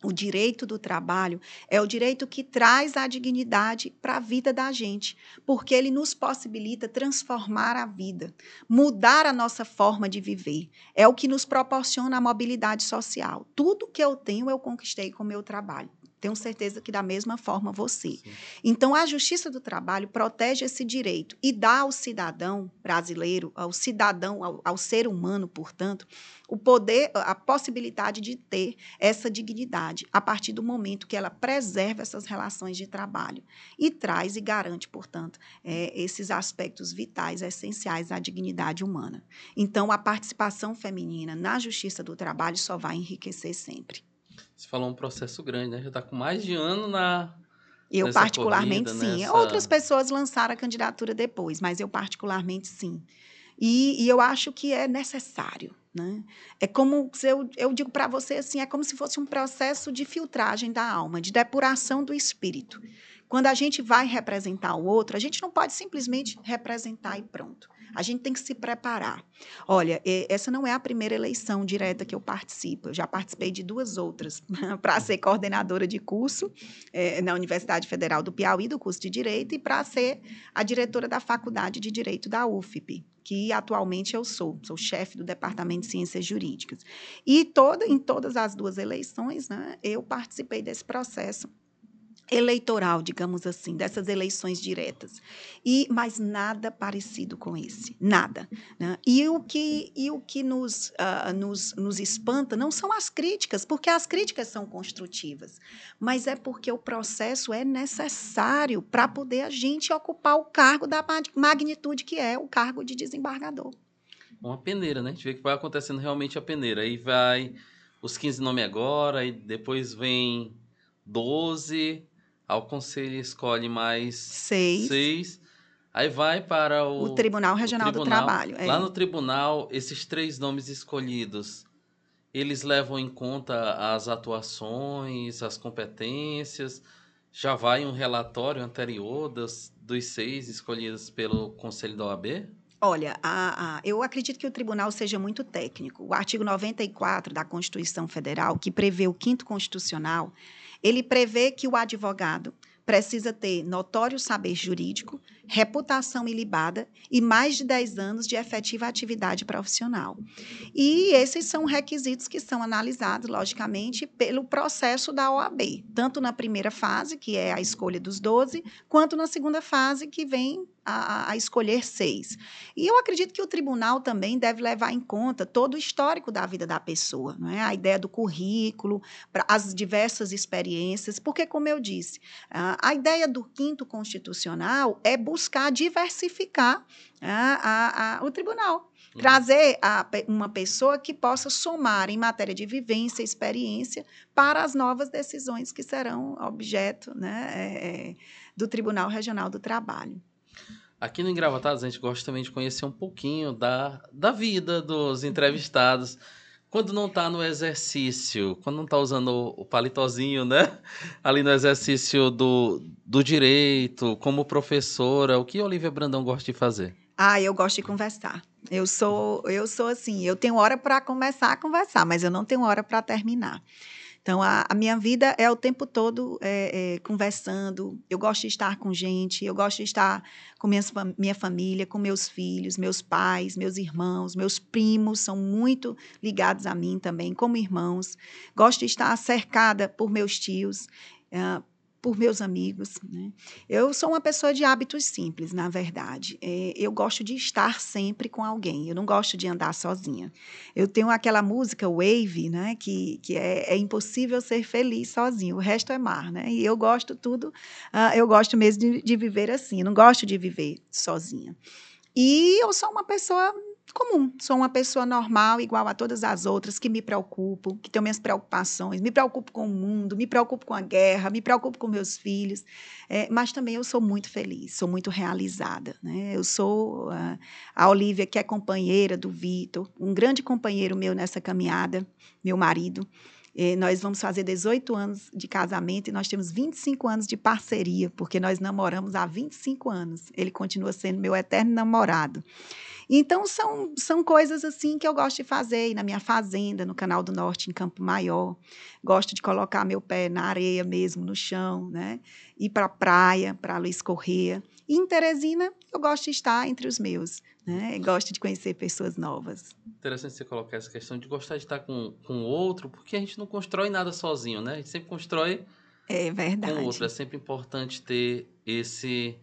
o direito do trabalho é o direito que traz a dignidade para a vida da gente, porque ele nos possibilita transformar a vida, mudar a nossa forma de viver. É o que nos proporciona a mobilidade social. Tudo que eu tenho, eu conquistei com o meu trabalho. Tenho certeza que da mesma forma você. Sim. Então, a Justiça do Trabalho protege esse direito e dá ao cidadão brasileiro, ao cidadão, ao, ao ser humano, portanto, o poder, a possibilidade de ter essa dignidade a partir do momento que ela preserva essas relações de trabalho e traz e garante, portanto, é, esses aspectos vitais, essenciais à dignidade humana. Então, a participação feminina na Justiça do Trabalho só vai enriquecer sempre. Você falou um processo grande, né? Já está com mais de ano na. Eu, particularmente, corrida, sim. Nessa... Outras pessoas lançaram a candidatura depois, mas eu, particularmente, sim. E, e eu acho que é necessário. Né? É como eu, eu digo para você assim, é como se fosse um processo de filtragem da alma, de depuração do espírito. Quando a gente vai representar o outro, a gente não pode simplesmente representar e pronto. A gente tem que se preparar. Olha, essa não é a primeira eleição direta que eu participo. Eu já participei de duas outras para ser coordenadora de curso é, na Universidade Federal do Piauí, do curso de Direito, e para ser a diretora da Faculdade de Direito da UFP que atualmente eu sou, sou chefe do Departamento de Ciências Jurídicas. E toda, em todas as duas eleições, né, eu participei desse processo eleitoral, digamos assim, dessas eleições diretas. E mas nada parecido com esse, nada. Né? E o que e o que nos, uh, nos nos espanta não são as críticas, porque as críticas são construtivas, mas é porque o processo é necessário para poder a gente ocupar o cargo da magnitude que é o cargo de desembargador. Uma peneira, né? A gente vê que vai acontecendo realmente a peneira. Aí vai os 15 nomes agora, e depois vem 12, ao conselho escolhe mais seis. seis. Aí vai para o, o Tribunal Regional o tribunal. do Trabalho. É. Lá no tribunal, esses três nomes escolhidos, eles levam em conta as atuações, as competências. Já vai um relatório anterior dos, dos seis escolhidos pelo Conselho da OAB? Olha, a, a, eu acredito que o tribunal seja muito técnico. O artigo 94 da Constituição Federal, que prevê o quinto constitucional, ele prevê que o advogado precisa ter notório saber jurídico, reputação ilibada e mais de 10 anos de efetiva atividade profissional. E esses são requisitos que são analisados, logicamente, pelo processo da OAB, tanto na primeira fase, que é a escolha dos 12, quanto na segunda fase, que vem a, a, escolher seis. E eu acredito que o tribunal também deve levar em conta todo o histórico da vida da pessoa, não é? a ideia do currículo, as diversas experiências, porque, como eu disse, a, a ideia do quinto constitucional é buscar diversificar a, o tribunal. Uhum. Trazer uma pessoa que possa somar em matéria de vivência, experiência, para as novas decisões que serão objeto né, é, é do Tribunal Regional do Trabalho. Aqui no Engravatados a gente gosta também de conhecer um pouquinho da, da vida dos entrevistados. Quando não está no exercício, quando não está usando o, palitozinho, né? Ali no exercício do, do direito, como professora, o que Olivia Brandão gosta de fazer? Ah, eu gosto de conversar. Eu sou, eu sou assim, eu tenho hora para começar a conversar, mas eu não tenho hora para terminar. Então, a, a, minha vida é o tempo todo é, é, conversando. Eu gosto de estar com gente, eu gosto de estar com minha, família, com meus filhos, meus pais, meus irmãos, meus primos são muito ligados a mim também, como irmãos. Gosto de estar cercada por meus tios. Uh, por meus amigos. Né? Eu sou uma pessoa de hábitos simples, na verdade. É, eu gosto de estar sempre com alguém. Eu não gosto de andar sozinha. Eu tenho aquela música Wave, né? Que, que é, é impossível ser feliz sozinho. O resto é mar, né? E eu gosto tudo. Uh, eu gosto mesmo de, de viver assim. Eu não gosto de viver sozinha. E eu sou uma pessoa comum. Sou uma pessoa normal, igual a todas as outras, que me preocupo, que tenho minhas preocupações, me preocupo com o mundo, me preocupo com a guerra, me preocupo com meus filhos. É, mas também eu sou muito feliz, sou muito realizada. Né? Eu sou uh, a Olivia, que é companheira do Vitor, um grande companheiro meu nessa caminhada, meu marido. É, nós vamos fazer 18 anos de casamento e nós temos 25 anos de parceria, porque nós namoramos há 25 anos. Ele continua sendo meu eterno namorado. Então, são, são coisas assim que eu gosto de fazer. na minha fazenda, no Canal do Norte, em Campo Maior. Gosto de colocar meu pé na areia mesmo, no chão, né? Ir para a praia, para Luiz Correia. E em Teresina, eu gosto de estar entre os meus. Né? Gosto de conhecer pessoas novas. Interessante você colocar essa questão de gostar de estar com, com outro, porque a gente não constrói nada sozinho, né? A gente sempre constrói é verdade. com o outro. É sempre importante ter esse,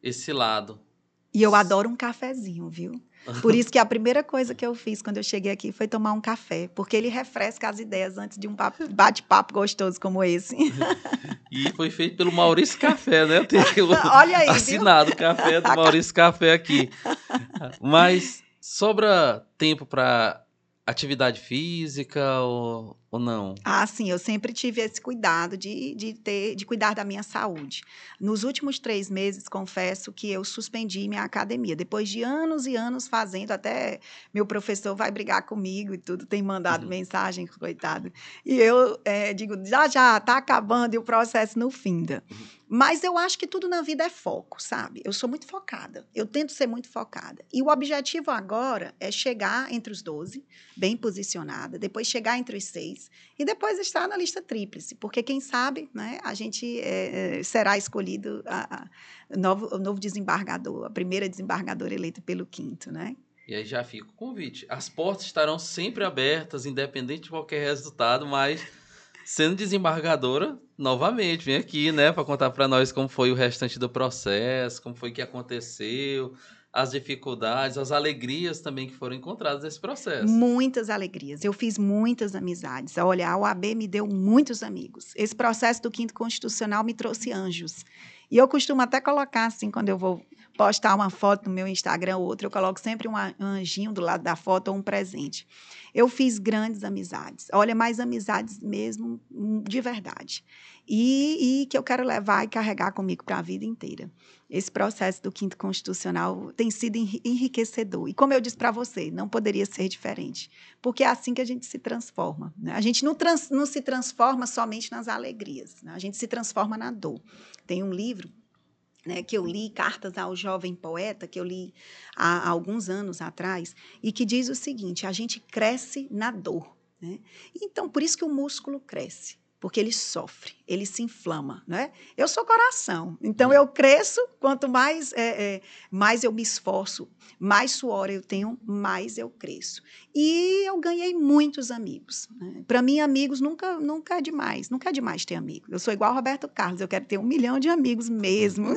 esse lado. E eu adoro um cafezinho, viu? Por isso que a primeira coisa que eu fiz quando eu cheguei aqui foi tomar um café, porque ele refresca as ideias antes de um bate-papo gostoso como esse. E foi feito pelo Maurício Café, né? Eu tenho Olha aí, assinado o café do Maurício Café aqui. Mas sobra tempo para atividade física ou, ou não? Ah, sim, eu sempre tive esse cuidado de, de, ter, de cuidar da minha saúde. Nos últimos três meses, confesso que eu suspendi minha academia. Depois de anos e anos fazendo, até meu professor vai brigar comigo e tudo, tem mandado uhum. mensagem, coitado. E eu é, digo, já, já, tá acabando e o processo não finda. Uhum. Mas eu acho que tudo na vida é foco, sabe? Eu sou muito focada. Eu tento ser muito focada. E o objetivo agora é chegar entre os 12, bem posicionada, depois chegar entre os e depois estar na lista tríplice, porque quem sabe, né, a gente é, será escolhido a, a, novo, o novo desembargador, a primeira desembargadora eleita pelo quinto, né? E aí já fica o convite. As portas estarão sempre abertas, independente de qualquer resultado, mas Sendo desembargadora, novamente, vem aqui, né, para contar para nós como foi o restante do processo, como foi que aconteceu, as dificuldades, as alegrias também que foram encontradas nesse processo. Muitas alegrias. Eu fiz muitas amizades. Olha, a OAB me deu muitos amigos. Esse processo do quinto constitucional me trouxe anjos. E eu costumo até colocar assim, quando eu vou postar uma foto no meu Instagram ou outra, eu coloco sempre um anjinho do lado da foto ou um presente. Eu fiz grandes amizades. Olha, mais amizades mesmo, hum, de verdade. E, e que eu quero levar e carregar comigo para a vida inteira. Esse processo do quinto constitucional tem sido enriquecedor. E como eu disse para você, não poderia ser diferente. Porque é assim que a gente se transforma. Né? A gente não, trans, não se transforma somente nas alegrias, né? a gente se transforma na dor. Tem um livro né, que eu li, Cartas ao Jovem Poeta, que eu li há, alguns anos atrás, e que diz o seguinte: a gente cresce na dor. Né? Então, por isso que o músculo cresce porque ele sofre, ele se inflama, né? Eu sou coração, então eu cresço quanto mais é, é, mais eu me esforço, mais suor eu tenho, mais eu cresço. E eu ganhei muitos amigos. Né? Para mim, amigos nunca nunca é demais, nunca é demais ter amigos. Eu sou igual Roberto Carlos, eu quero ter um milhão de amigos mesmo,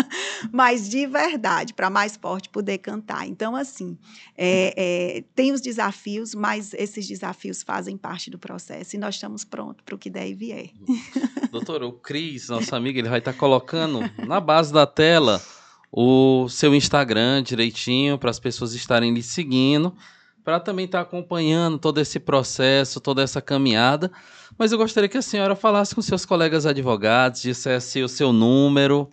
mas de verdade, para mais forte poder cantar. Então, assim, é, é, tem os desafios, mas esses desafios fazem parte do processo e nós estamos prontos para o que der e vier. Doutor, o Cris, nosso amigo, ele vai estar tá colocando na base da tela o seu Instagram direitinho para as pessoas estarem lhe seguindo, para também estar tá acompanhando todo esse processo, toda essa caminhada. Mas eu gostaria que a senhora falasse com seus colegas advogados, dissesse o seu número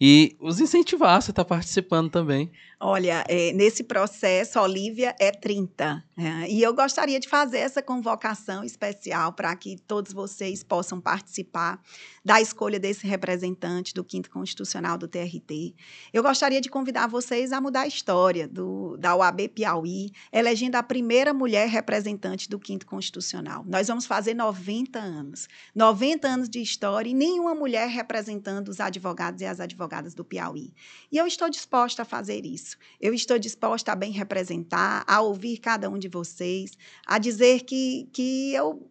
e os incentivasse a estar tá participando também. Olha, é, nesse processo, Olivia é 30. É, e eu gostaria de fazer essa convocação especial para que todos vocês possam participar da escolha desse representante do Quinto Constitucional do TRT. Eu gostaria de convidar vocês a mudar a história do, da OAB Piauí, elegendo a primeira mulher representante do Quinto Constitucional. Nós vamos fazer 90 anos. 90 anos de história e nenhuma mulher representando os advogados e as advogadas do Piauí. E eu estou disposta a fazer isso isso. Eu estou disposta a bem representar, a ouvir cada um de vocês, a dizer que, que eu,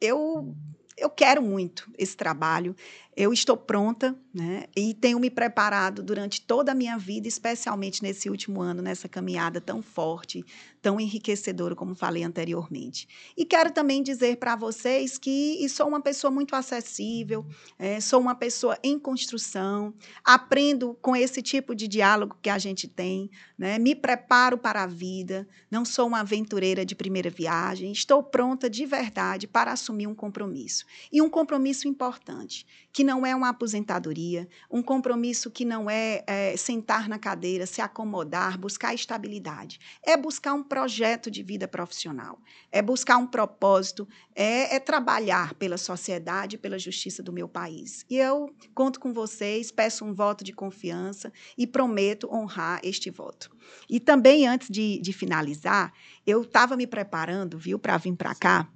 eu, eu quero muito esse trabalho, eu estou pronta né, e tenho me preparado durante toda a minha vida, especialmente nesse último ano, nessa caminhada tão forte, tão enriquecedora, como falei anteriormente. E quero também dizer para vocês que sou uma pessoa muito acessível, é, sou uma pessoa em construção, aprendo com esse tipo de diálogo que a gente tem, né, me preparo para a vida, não sou uma aventureira de primeira viagem, estou pronta de verdade para assumir um compromisso. E um compromisso importante, que não é uma aposentadoria, um compromisso que não é, é sentar na cadeira, se acomodar, buscar estabilidade. É buscar um projeto de vida profissional, é buscar um propósito, é, é trabalhar pela sociedade, pela justiça do meu país. E eu conto com vocês, peço um voto de confiança e prometo honrar este voto. E também, antes de, de finalizar, eu estava me preparando, viu, para vir para cá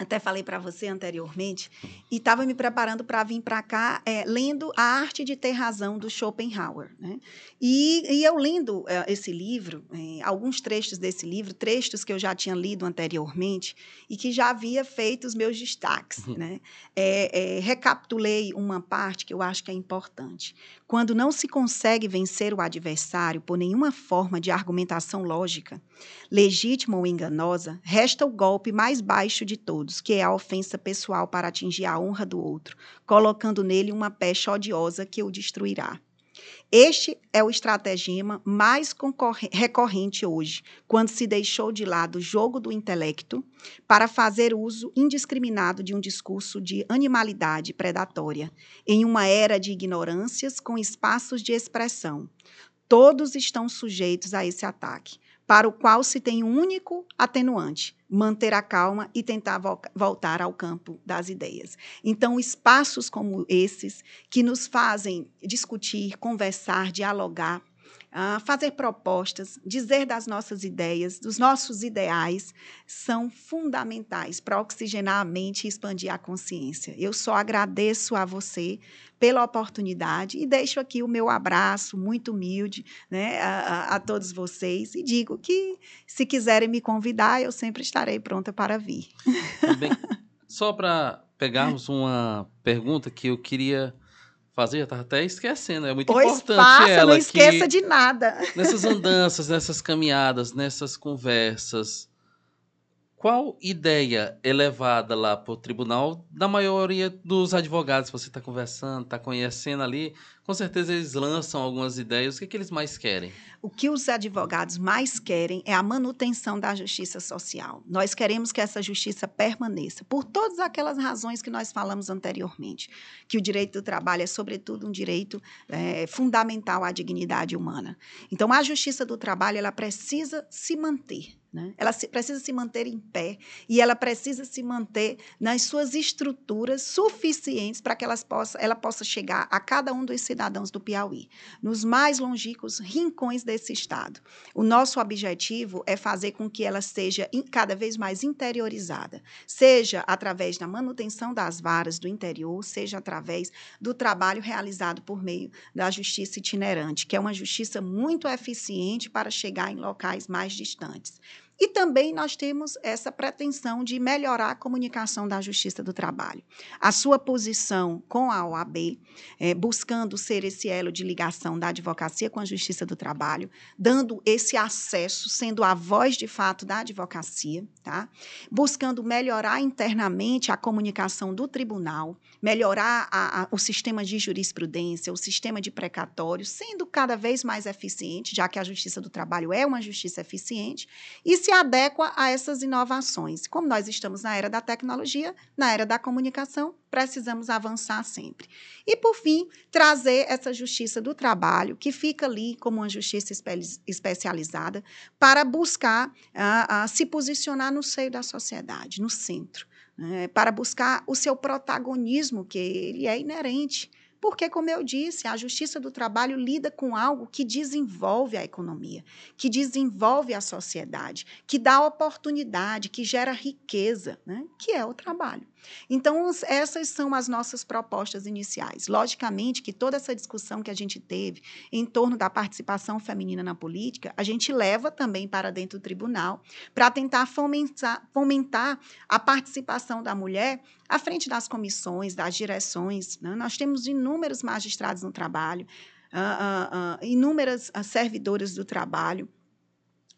até falei para você anteriormente, e estava me preparando para vir para cá é, lendo A Arte de Ter Razão, do Schopenhauer. Né? E, e eu lendo é, esse livro, é, alguns trechos desse livro, trechos que eu já tinha lido anteriormente e que já havia feito os meus destaques. Uhum. Né? É, é, recapitulei uma parte que eu acho que é importante. Quando não se consegue vencer o adversário por nenhuma forma de argumentação lógica, legítima ou enganosa, resta o golpe mais baixo de todos que é a ofensa pessoal para atingir a honra do outro, colocando nele uma pecha odiosa que o destruirá. Este é o estratagema mais recorrente hoje, quando se deixou de lado o jogo do intelecto para fazer uso indiscriminado de um discurso de animalidade predatória, em uma era de ignorâncias com espaços de expressão. Todos estão sujeitos a esse ataque, para o qual se tem um único atenuante: manter a calma e tentar vo voltar ao campo das ideias. Então, espaços como esses, que nos fazem discutir, conversar, dialogar, uh, fazer propostas, dizer das nossas ideias, dos nossos ideais, são fundamentais para oxigenar a mente e expandir a consciência. Eu só agradeço a você pela oportunidade e deixo aqui o meu abraço muito humilde né, a, a, todos vocês e digo que se quiserem me convidar, eu sempre estarei pronta para vir. Bem, Só para pegarmos uma pergunta que eu queria fazer, já estava até esquecendo, é muito pois importante faça, ela. não esqueça de nada. Nessas andanças, nessas caminhadas, nessas conversas, qual ideia é levada lá para o tribunal da maioria dos advogados que você está conversando, está conhecendo ali? Com certeza eles lançam algumas ideias. O que, é que eles mais querem? O que os advogados mais querem é a manutenção da justiça social. Nós queremos que essa justiça permaneça, por todas aquelas razões que nós falamos anteriormente. Que o direito do trabalho é, sobretudo, um direito é, fundamental à dignidade humana. Então, a justiça do trabalho ela precisa se manter. Né? Ela se, precisa se manter em pé e ela precisa se manter nas suas estruturas suficientes para que elas possa, ela possa chegar a cada um dos cidadãos do Piauí, nos mais longínquos rincões desse estado. O nosso objetivo é fazer com que ela seja cada vez mais interiorizada, seja através da manutenção das varas do interior, seja através do trabalho realizado por meio da justiça itinerante, que é uma justiça muito eficiente para chegar em locais mais distantes. E também nós temos essa pretensão de melhorar a comunicação da Justiça do Trabalho. A sua posição com a OAB, é, buscando ser esse elo de ligação da advocacia com a Justiça do Trabalho, dando esse acesso, sendo a voz de fato da advocacia, tá? buscando melhorar internamente a comunicação do tribunal, melhorar a, a, o sistema de jurisprudência, o sistema de precatório, sendo cada vez mais eficiente, já que a Justiça do Trabalho é uma justiça eficiente, e se se adequa a essas inovações. Como nós estamos na era da tecnologia, na era da comunicação, precisamos avançar sempre. E, por fim, trazer essa justiça do trabalho, que fica ali como uma justiça espe especializada, para buscar uh, se posicionar no seio da sociedade, no centro, né, para buscar o seu protagonismo, que ele é inerente porque, como eu disse, a justiça do trabalho lida com algo que desenvolve a economia, que desenvolve a sociedade, que dá oportunidade, que gera riqueza, né? que é o trabalho. Então, essas são as nossas propostas iniciais. Logicamente que toda essa discussão que a gente teve em torno da participação feminina na política, a gente leva também para dentro do tribunal para tentar fomentar, fomentar a participação da mulher à frente das comissões, das direções. Né? Nós temos inúmeros magistrados no trabalho, uh, uh, uh, inúmeras servidoras do trabalho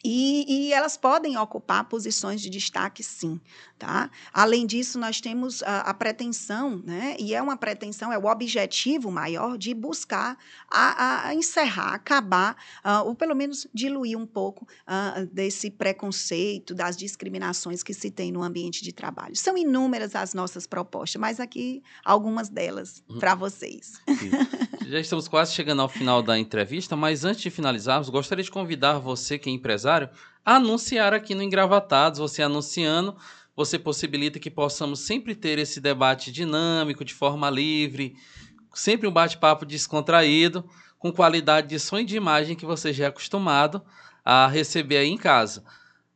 e, e, elas podem ocupar posições de destaque, sim. Tá? Além disso, nós temos a, a, pretensão, né? e é uma pretensão, é o objetivo maior de buscar a, a encerrar, acabar, uh, ou pelo menos diluir um pouco uh, desse preconceito, das discriminações que se tem no ambiente de trabalho. São inúmeras as nossas propostas, mas aqui algumas delas uhum. para vocês. Já estamos quase chegando ao final da entrevista, mas antes de finalizarmos, gostaria de convidar você que é empresário empresário, anunciar aqui no Engravatados. Você anunciando, você possibilita que possamos sempre ter esse debate dinâmico, de forma livre, sempre um bate-papo descontraído, com qualidade de som e de imagem que você já é acostumado a receber aí em casa.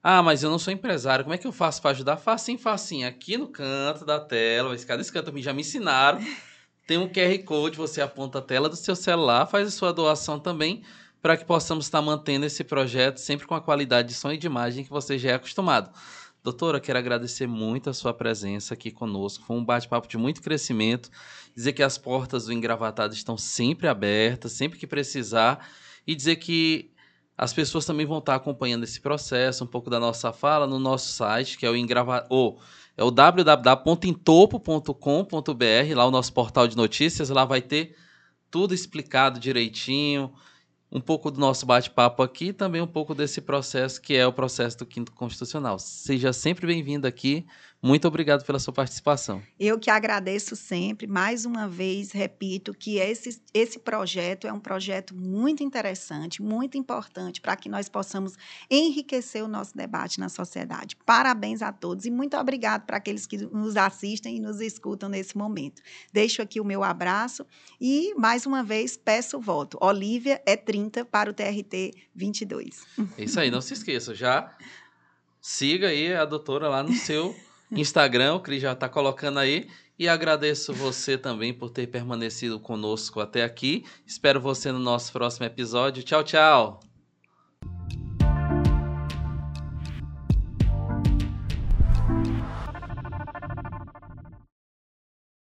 Ah, mas eu não sou empresário, como é que eu faço para ajudar? Facinho, facinho. Aqui no canto da tela, cada canto já me ensinaram. Tem um QR Code, você aponta a tela do seu celular, faz a sua doação também para que possamos estar mantendo esse projeto sempre com a qualidade de som e de imagem que você já é acostumado. Doutora, quero agradecer muito a sua presença aqui conosco. Foi um bate-papo de muito crescimento. Dizer que as portas do Engravatado estão sempre abertas, sempre que precisar. E dizer que as pessoas também vão estar acompanhando esse processo, um pouco da nossa fala, no nosso site, que é o Engravatado. Oh, é o www.intopo.com.br, lá o nosso portal de notícias. Lá vai ter tudo explicado direitinho um pouco do nosso bate-papo aqui e também um pouco desse processo que é o processo do Quinto Constitucional. Seja sempre bem-vindo aqui. Muito obrigado pela sua participação. Eu que agradeço sempre. Mais uma vez, repito que esse, esse projeto é um projeto muito interessante, muito importante para que nós possamos enriquecer o nosso debate na sociedade. Parabéns a todos e muito obrigado para aqueles que nos assistem e nos escutam nesse momento. Deixo aqui o meu abraço e, mais uma vez, peço o voto. Olívia é 30 para o TRT 22. É isso aí, não se esqueça, já siga aí a doutora lá no seu Instagram, o Cris já está colocando aí. E agradeço você também por ter permanecido conosco até aqui. Espero você no nosso próximo episódio. Tchau, tchau!